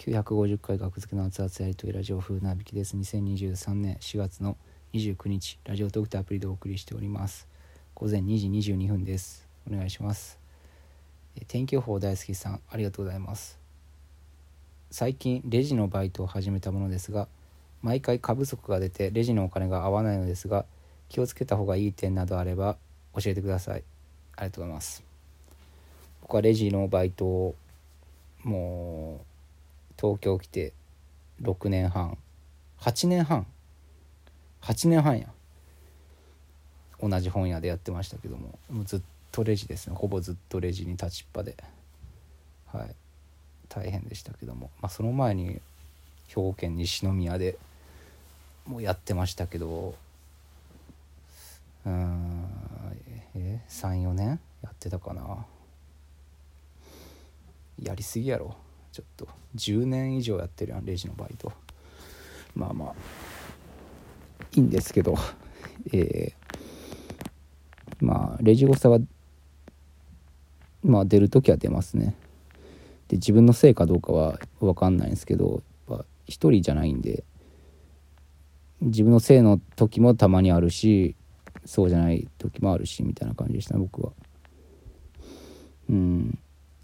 950回学付けの熱々やりとりラジオ風なびきです。2023年4月の29日ラジオトークとアプリでお送りしております。午前2時22分です。お願いします。え天気予報大好きさんありがとうございます。最近レジのバイトを始めたものですが毎回過不足が出てレジのお金が合わないのですが気をつけた方がいい点などあれば教えてください。ありがとうございます。僕はレジのバイトをもう東京来て6年半。8年半。8年半や。同じ本屋でやってましたけども。もうずっとレジですね。ほぼずっとレジに立ちっぱで。はい。大変でしたけども、まあ、その前に兵庫県西宮でもうやってましたけど。うん。え34年？やってたかな。やりすぎやろ。ちょっと10年以上やってるやんレジのバイト。まあまあいいんですけどえー、まあレジ誤差はまあ出る時は出ますね。で自分のせいかどうかは分かんないんですけど一人じゃないんで自分のせいの時もたまにあるしそうじゃない時もあるしみたいな感じでした僕は。うん。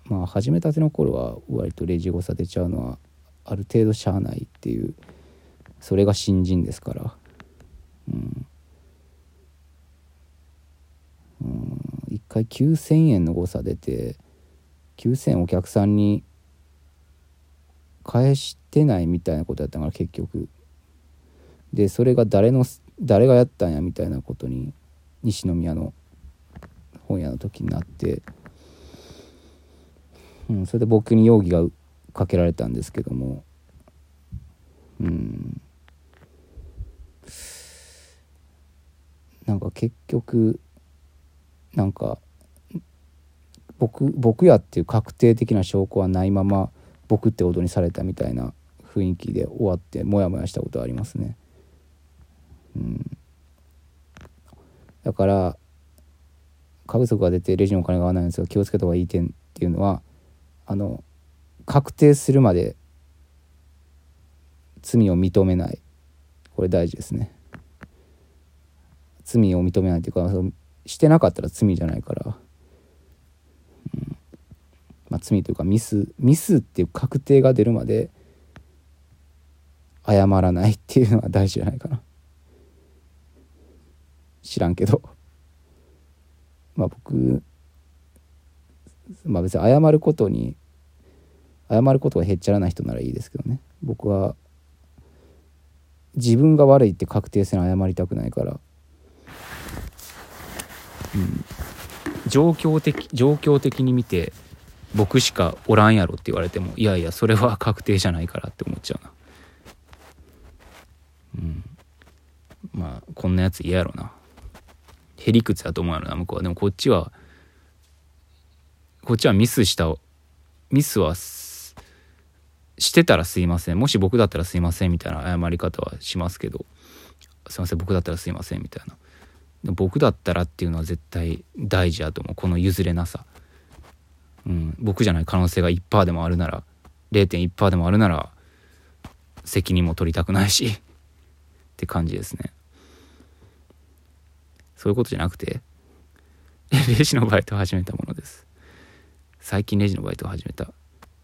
まあ始めたての頃は割とレジ誤差出ちゃうのはある程度しゃあないっていうそれが新人ですから。うん。うん。1回9,000円の誤差出て9,000お客さんに返してないみたいなことやったから結局。でそれが誰の誰がやったんやみたいなことに西宮の本屋の時になってうん、それで僕に容疑がかけられたんですけども。うん。なんか結局なんか僕僕やっていう確定的な証拠はないまま僕ってことにされたみたいな雰囲気で終わってモヤモヤしたことはありますね。うん、だから過不足が出てレジのお金が合わないんですが気をつけた方がいい点っていうのはあの確定するまで罪を認めない。これ大事ですね。罪を認めないというかしてなかったら罪じゃないから、うん。まあ、罪というかミスミスっていう確定が出るまで謝らないっていうのは大事じゃないかな。知らんけど。まあ僕まあ別に謝ることに謝ることがへっちゃらない人ならいいですけどね。僕は自分が悪いって確定せな謝りたくないから、うん、状況的状況的に見て僕しかおらんやろって言われてもいやいやそれは確定じゃないからって思っちゃうな。うん。まあこんなやつ嫌やろな。へりくつやと思うやろな向こうは。でもこっちはこっちはミスしたミスはしてたらすいません。もし僕だったらすいませんみたいな謝り方はしますけど。すいません僕だったらすいませんみたいな。僕だったらっていうのは絶対大事やと思う。この譲れなさ、うん、僕じゃない可能性が1%でもあるなら0.1%でもあるなら責任も取りたくないし。って感じですね。そういうことじゃなくて レジのバイトを始めたものです。最近レジのバイトを始めた。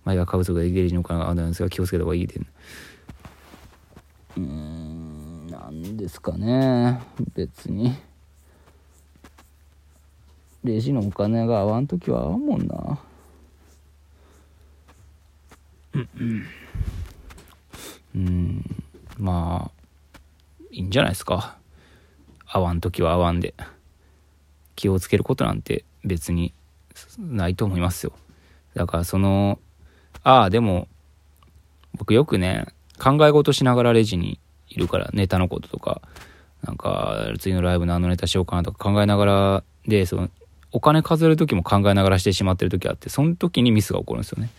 前は株足がレジのお金があるんですが気をつけた方がいいで。うーん、なんですかね。別に。レジのお金が合わん時は合うもんな。うん、まあ、いいんじゃないですか。合わん時は合わんで。気をつけることなんて別にないと思いますよ。だからその、ああ、でも、僕よくね、考え事しながらレジにいるから、ネタのこととか、なんか、次のライブ何のネタしようかなとか考えながら、で、その、お金数える時も考えながらしてしまってる時あって、その時にミスが起こるんですよね。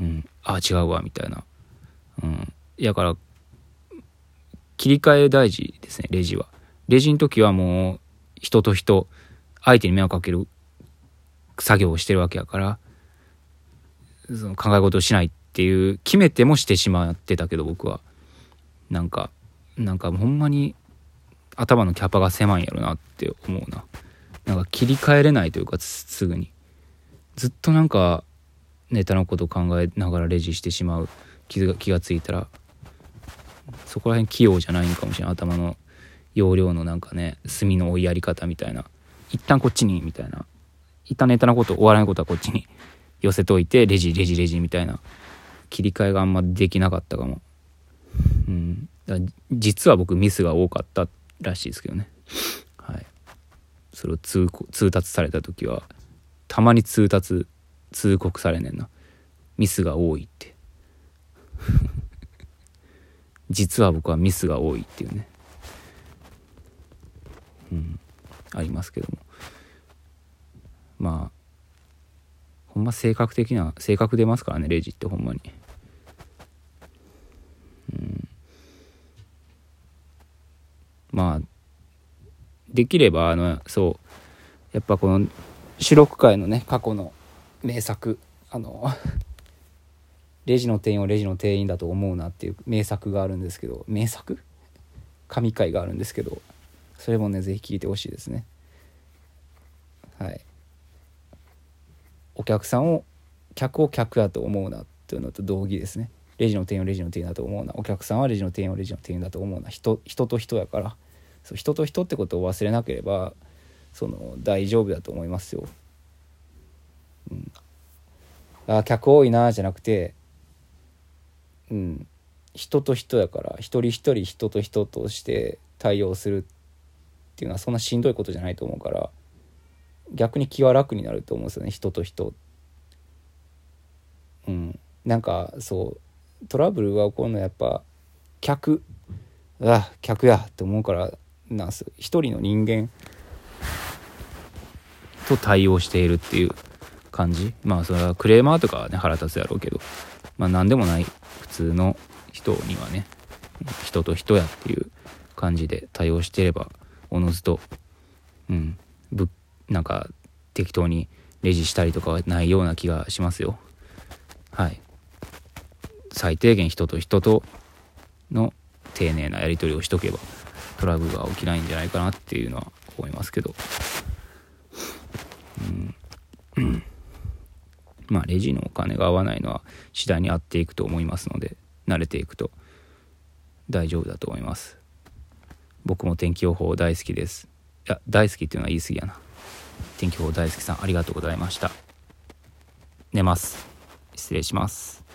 うん。ああ、違うわ、みたいな。うん。だから、切り替え大事ですね、レジは。レジの時はもう、人と人、相手に迷惑かける作業をしてるわけやからその考え事をしないっていう決めてもしてしまってたけど僕は。なんかなんかほんまに頭のキャパが狭いんやろなって思うな。なんか切り替えれないというかすぐに。ずっとなんかネタのこと考えながらレジしてしまう。気が気がついたらそこら辺器用じゃないんかもしれない頭の容量のなんかね墨の追いやり方みたいな。一旦こっちにみたいな。一旦ネタのことお笑いのことはこっちに寄せといてレジレジレジみたいな切り替えがあんまできなかったかも。うん。だ実は僕ミスが多かったらしいですけどね。はい。それを通通達された時はたまに通達通告されねんな。ミスが多いって。実は僕はミスが多いっていうね。うん。ありますけども。まあほんま性格的な性格出ますからねレジってほんまに。うん。まあできればあのそうやっぱこの四六回のね過去の名作あのレジの店員をレジの店員だと思うなっていう名作があるんですけど名作？神回があるんですけどそれもね是非聞いてほしいですね。はい。お客さんを客を客だと思うなっていうのと同義ですね。レジの店員をレジの店員だと思うな。お客さんはレジの店員をレジの店員だと思うな。人人と人やから。そう人と人ってことを忘れなければその大丈夫だと思いますよ。うん、あ客多いなじゃなくて、うん、人と人やから一人一人人と人として対応するっていうのはそんなしんどいことじゃないと思うから逆に気は楽になると思うんですよね。人と人。うん、なんかそう。トラブルが起こるのはやっぱ客。あ客やって思うからなんす一人の人間。と対応しているっていう感じ。まあそれはクレーマーとかはね腹立つやろうけど。まあ何でもない。普通の人にはね。人と人やっていう感じで対応してればおのずとうん。ぶなんか適当にレジしたりとかはないような気がしますよ。はい。最低限人と人との丁寧なやり取りをしとけばトラブルが起きないんじゃないかなっていうのは思いますけど。うん、まあレジのお金が合わないのは次第に合っていくと思いますので慣れていくと大丈夫だと思います。僕も天気予報大好きです。いや大好きっていうのは言い過ぎやな。天気予報大好きさんありがとうございました。寝ます。失礼します。